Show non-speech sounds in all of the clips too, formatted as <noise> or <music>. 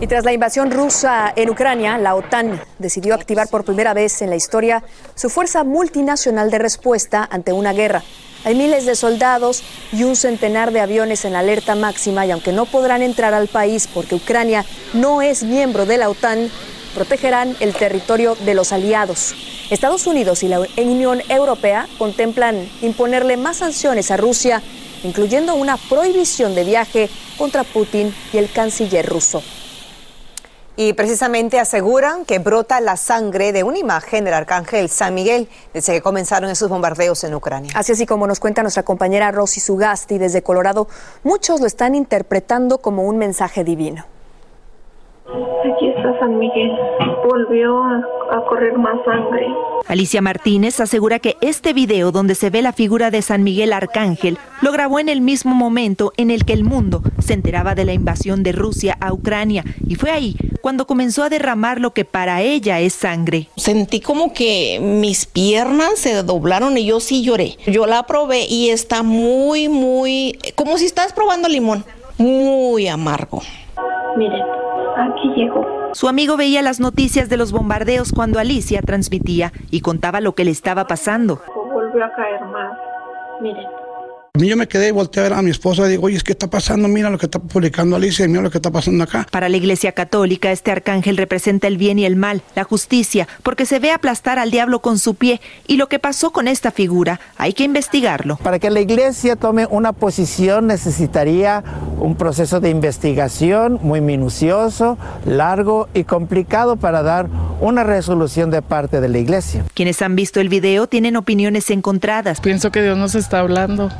Y tras la invasión rusa en Ucrania, la OTAN decidió activar por primera vez en la historia su fuerza multinacional de respuesta ante una guerra. Hay miles de soldados y un centenar de aviones en alerta máxima y aunque no podrán entrar al país porque Ucrania no es miembro de la OTAN, protegerán el territorio de los aliados. Estados Unidos y la Unión Europea contemplan imponerle más sanciones a Rusia, incluyendo una prohibición de viaje contra Putin y el canciller ruso. Y precisamente aseguran que brota la sangre de una imagen del arcángel San Miguel desde que comenzaron esos bombardeos en Ucrania. Así así como nos cuenta nuestra compañera Rosy Sugasti desde Colorado, muchos lo están interpretando como un mensaje divino. San Miguel. Volvió a, a, correr más sangre. Alicia Martínez asegura que este video donde se ve la figura de San Miguel Arcángel lo grabó en el mismo momento en el que el mundo se enteraba de la invasión de Rusia a Ucrania y fue ahí cuando comenzó a derramar lo que para ella es sangre. Sentí como que mis piernas se doblaron y yo sí lloré. Yo la probé y está muy, muy, como si estás probando limón, muy amargo. Miren, aquí llegó. Su amigo veía las noticias de los bombardeos cuando Alicia transmitía y contaba lo que le estaba pasando. Volvió a caer. Miren. Yo me quedé y volteé a ver a mi esposa y digo, oye, ¿qué está pasando? Mira lo que está publicando Alicia y mira lo que está pasando acá. Para la Iglesia Católica, este arcángel representa el bien y el mal, la justicia, porque se ve aplastar al diablo con su pie. Y lo que pasó con esta figura, hay que investigarlo. Para que la Iglesia tome una posición necesitaría un proceso de investigación muy minucioso, largo y complicado para dar una resolución de parte de la Iglesia. Quienes han visto el video tienen opiniones encontradas. Pienso que Dios nos está hablando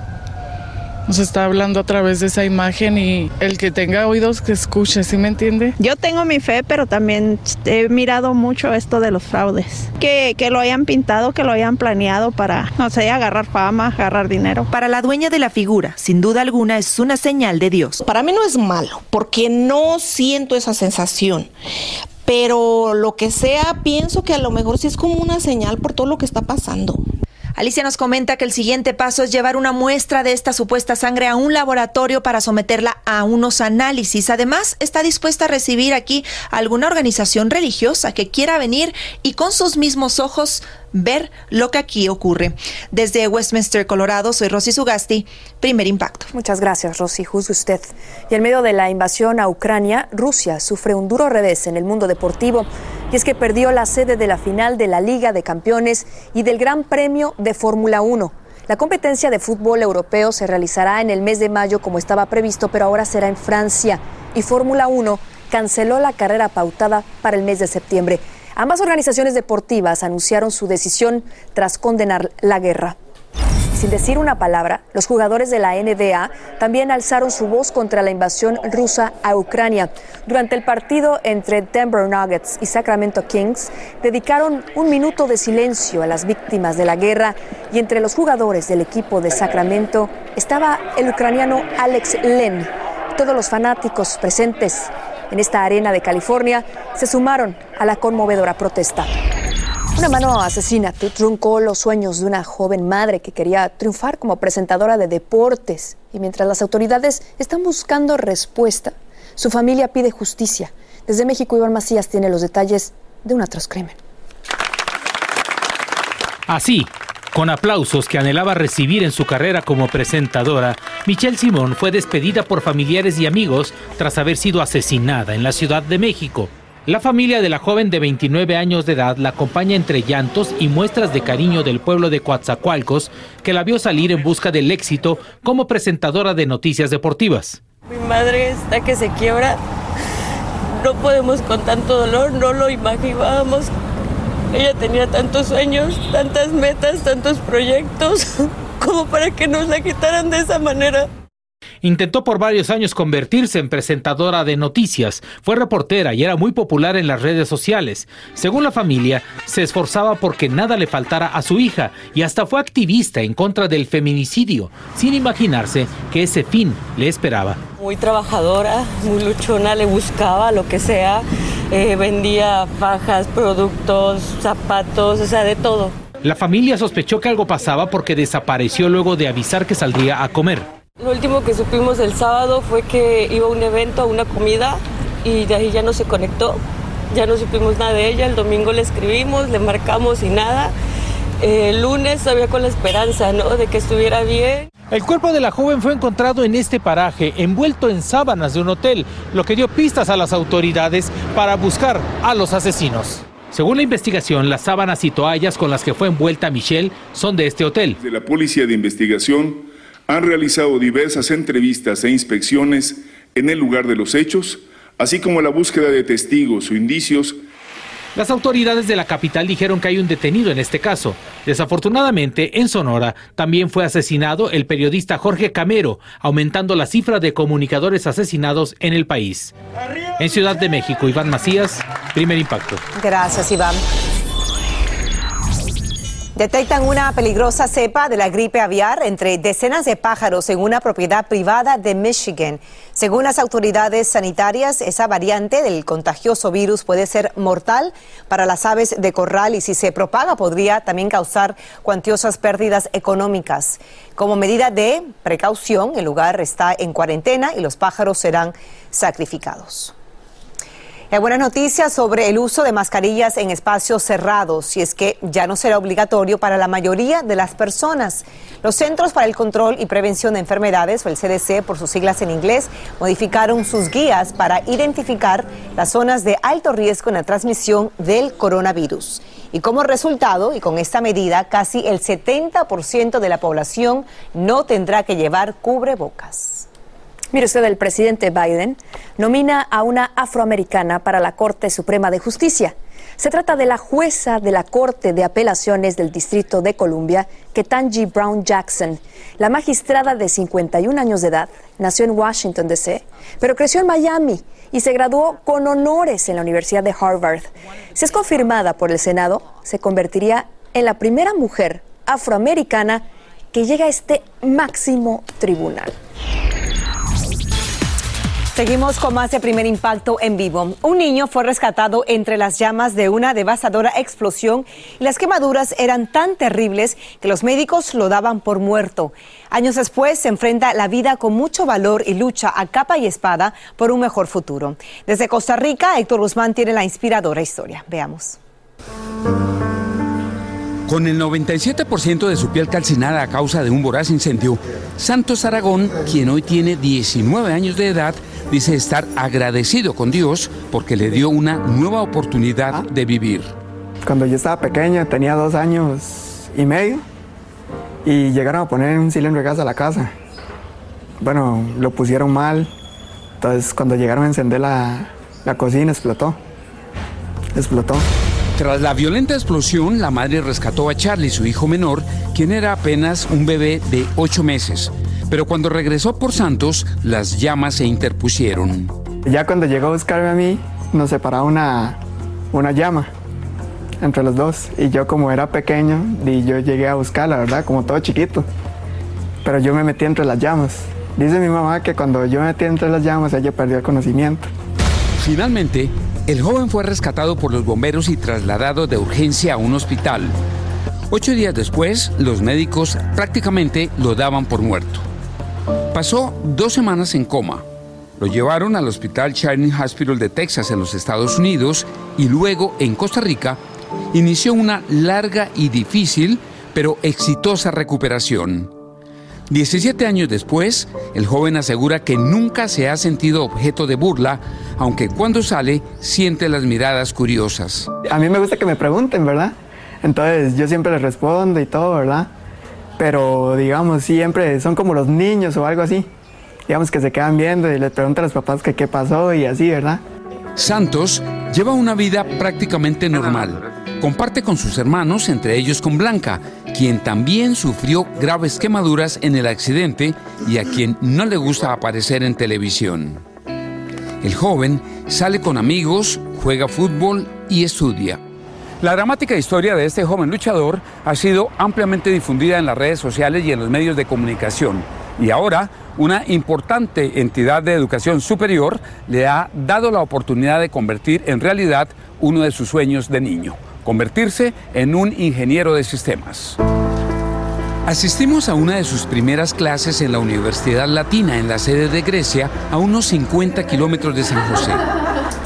nos está hablando a través de esa imagen y el que tenga oídos que escuche, ¿sí me entiende? Yo tengo mi fe, pero también he mirado mucho esto de los fraudes. Que, que lo hayan pintado, que lo hayan planeado para, no sé, agarrar fama, agarrar dinero. Para la dueña de la figura, sin duda alguna es una señal de Dios. Para mí no es malo, porque no siento esa sensación pero lo que sea, pienso que a lo mejor sí es como una señal por todo lo que está pasando. Alicia nos comenta que el siguiente paso es llevar una muestra de esta supuesta sangre a un laboratorio para someterla a unos análisis. Además, está dispuesta a recibir aquí alguna organización religiosa que quiera venir y con sus mismos ojos ver lo que aquí ocurre. Desde Westminster, Colorado, soy Rosy Sugasti, primer impacto. Muchas gracias, Rosy. Juzgue usted. Y en medio de la invasión a Ucrania, Rusia sufre un duro revés en el mundo deportivo. Y es que perdió la sede de la final de la Liga de Campeones y del Gran Premio de Fórmula 1. La competencia de fútbol europeo se realizará en el mes de mayo como estaba previsto, pero ahora será en Francia. Y Fórmula 1 canceló la carrera pautada para el mes de septiembre. Ambas organizaciones deportivas anunciaron su decisión tras condenar la guerra. Sin decir una palabra, los jugadores de la NBA también alzaron su voz contra la invasión rusa a Ucrania. Durante el partido entre Denver Nuggets y Sacramento Kings, dedicaron un minuto de silencio a las víctimas de la guerra y entre los jugadores del equipo de Sacramento estaba el ucraniano Alex Len. Todos los fanáticos presentes en esta arena de California se sumaron a la conmovedora protesta. Una mano asesina truncó los sueños de una joven madre que quería triunfar como presentadora de deportes y mientras las autoridades están buscando respuesta, su familia pide justicia. Desde México, Iván Macías tiene los detalles de un atroz crimen. Así, con aplausos que anhelaba recibir en su carrera como presentadora, Michelle Simón fue despedida por familiares y amigos tras haber sido asesinada en la Ciudad de México. La familia de la joven de 29 años de edad la acompaña entre llantos y muestras de cariño del pueblo de Coatzacoalcos, que la vio salir en busca del éxito como presentadora de noticias deportivas. Mi madre está que se quiebra. No podemos con tanto dolor, no lo imaginábamos. Ella tenía tantos sueños, tantas metas, tantos proyectos, <laughs> como para que nos la quitaran de esa manera. Intentó por varios años convertirse en presentadora de noticias, fue reportera y era muy popular en las redes sociales. Según la familia, se esforzaba porque nada le faltara a su hija y hasta fue activista en contra del feminicidio, sin imaginarse que ese fin le esperaba. Muy trabajadora, muy luchona, le buscaba lo que sea, eh, vendía fajas, productos, zapatos, o sea, de todo. La familia sospechó que algo pasaba porque desapareció luego de avisar que saldría a comer. Lo último que supimos el sábado fue que iba a un evento, a una comida, y de ahí ya no se conectó. Ya no supimos nada de ella. El domingo le escribimos, le marcamos y nada. el lunes todavía con la esperanza, ¿no? De que estuviera bien. El cuerpo de la joven fue encontrado en este paraje, envuelto en sábanas de un hotel, lo que dio pistas a las autoridades para buscar a los asesinos. Según la investigación, las sábanas y toallas con las que fue envuelta Michelle son de este hotel. De la Policía de Investigación han realizado diversas entrevistas e inspecciones en el lugar de los hechos, así como la búsqueda de testigos o indicios. Las autoridades de la capital dijeron que hay un detenido en este caso. Desafortunadamente, en Sonora también fue asesinado el periodista Jorge Camero, aumentando la cifra de comunicadores asesinados en el país. En Ciudad de México, Iván Macías, primer impacto. Gracias, Iván. Detectan una peligrosa cepa de la gripe aviar entre decenas de pájaros en una propiedad privada de Michigan. Según las autoridades sanitarias, esa variante del contagioso virus puede ser mortal para las aves de corral y si se propaga podría también causar cuantiosas pérdidas económicas. Como medida de precaución, el lugar está en cuarentena y los pájaros serán sacrificados. Hay buenas noticias sobre el uso de mascarillas en espacios cerrados, y es que ya no será obligatorio para la mayoría de las personas. Los Centros para el Control y Prevención de Enfermedades, o el CDC por sus siglas en inglés, modificaron sus guías para identificar las zonas de alto riesgo en la transmisión del coronavirus. Y como resultado, y con esta medida, casi el 70% de la población no tendrá que llevar cubrebocas. Mire usted, el presidente Biden nomina a una afroamericana para la Corte Suprema de Justicia. Se trata de la jueza de la Corte de Apelaciones del Distrito de Columbia, Ketanji Brown Jackson. La magistrada de 51 años de edad nació en Washington, D.C., pero creció en Miami y se graduó con honores en la Universidad de Harvard. Si es confirmada por el Senado, se convertiría en la primera mujer afroamericana que llega a este máximo tribunal. Seguimos con más de primer impacto en vivo. Un niño fue rescatado entre las llamas de una devastadora explosión y las quemaduras eran tan terribles que los médicos lo daban por muerto. Años después se enfrenta la vida con mucho valor y lucha a capa y espada por un mejor futuro. Desde Costa Rica, Héctor Guzmán tiene la inspiradora historia. Veamos. Con el 97% de su piel calcinada a causa de un voraz incendio, Santos Aragón, quien hoy tiene 19 años de edad, dice estar agradecido con Dios porque le dio una nueva oportunidad de vivir. Cuando yo estaba pequeño, tenía dos años y medio, y llegaron a poner un cilindro de gas a la casa. Bueno, lo pusieron mal, entonces cuando llegaron a encender la, la cocina explotó. Explotó. Tras la violenta explosión, la madre rescató a Charlie, su hijo menor, quien era apenas un bebé de ocho meses. Pero cuando regresó por Santos, las llamas se interpusieron. Ya cuando llegó a buscarme a mí, nos separaba una, una llama entre los dos. Y yo como era pequeño, y yo llegué a buscarla, ¿verdad? Como todo chiquito. Pero yo me metí entre las llamas. Dice mi mamá que cuando yo me metí entre las llamas, ella perdió el conocimiento. Finalmente, el joven fue rescatado por los bomberos y trasladado de urgencia a un hospital. Ocho días después, los médicos prácticamente lo daban por muerto. Pasó dos semanas en coma. Lo llevaron al Hospital Shining Hospital de Texas en los Estados Unidos y luego en Costa Rica inició una larga y difícil pero exitosa recuperación. 17 años después, el joven asegura que nunca se ha sentido objeto de burla, aunque cuando sale siente las miradas curiosas. A mí me gusta que me pregunten, ¿verdad? Entonces yo siempre les respondo y todo, ¿verdad? Pero digamos, siempre son como los niños o algo así. Digamos que se quedan viendo y les preguntan a los papás que qué pasó y así, ¿verdad? Santos lleva una vida prácticamente normal. Comparte con sus hermanos, entre ellos con Blanca, quien también sufrió graves quemaduras en el accidente y a quien no le gusta aparecer en televisión. El joven sale con amigos, juega fútbol y estudia. La dramática historia de este joven luchador ha sido ampliamente difundida en las redes sociales y en los medios de comunicación. Y ahora, una importante entidad de educación superior le ha dado la oportunidad de convertir en realidad uno de sus sueños de niño convertirse en un ingeniero de sistemas. Asistimos a una de sus primeras clases en la Universidad Latina en la sede de Grecia, a unos 50 kilómetros de San José.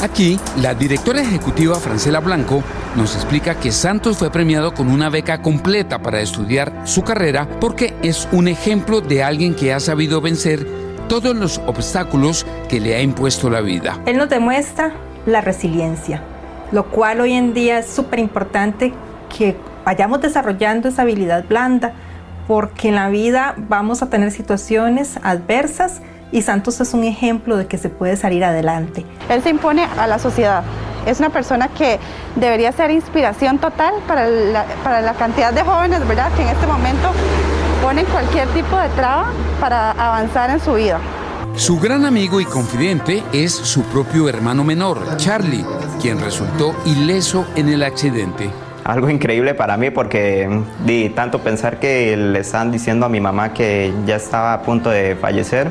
Aquí, la directora ejecutiva Francela Blanco nos explica que Santos fue premiado con una beca completa para estudiar su carrera porque es un ejemplo de alguien que ha sabido vencer todos los obstáculos que le ha impuesto la vida. Él nos demuestra la resiliencia, lo cual hoy en día es súper importante que vayamos desarrollando esa habilidad blanda, porque en la vida vamos a tener situaciones adversas y Santos es un ejemplo de que se puede salir adelante. Él se impone a la sociedad. Es una persona que debería ser inspiración total para la, para la cantidad de jóvenes, ¿verdad? Que en este momento ponen cualquier tipo de traba para avanzar en su vida. Su gran amigo y confidente es su propio hermano menor, Charlie, quien resultó ileso en el accidente. Algo increíble para mí porque di tanto pensar que le están diciendo a mi mamá que ya estaba a punto de fallecer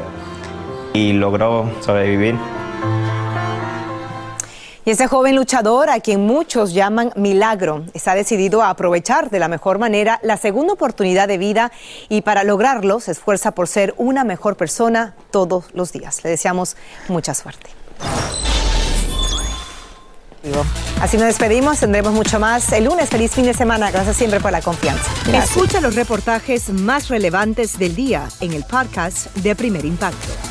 y logró sobrevivir. Y ese joven luchador, a quien muchos llaman Milagro, está decidido a aprovechar de la mejor manera la segunda oportunidad de vida y para lograrlo se esfuerza por ser una mejor persona todos los días. Le deseamos mucha suerte. Así nos despedimos, tendremos mucho más el lunes. Feliz fin de semana, gracias siempre por la confianza. Escucha los reportajes más relevantes del día en el podcast de Primer Impacto.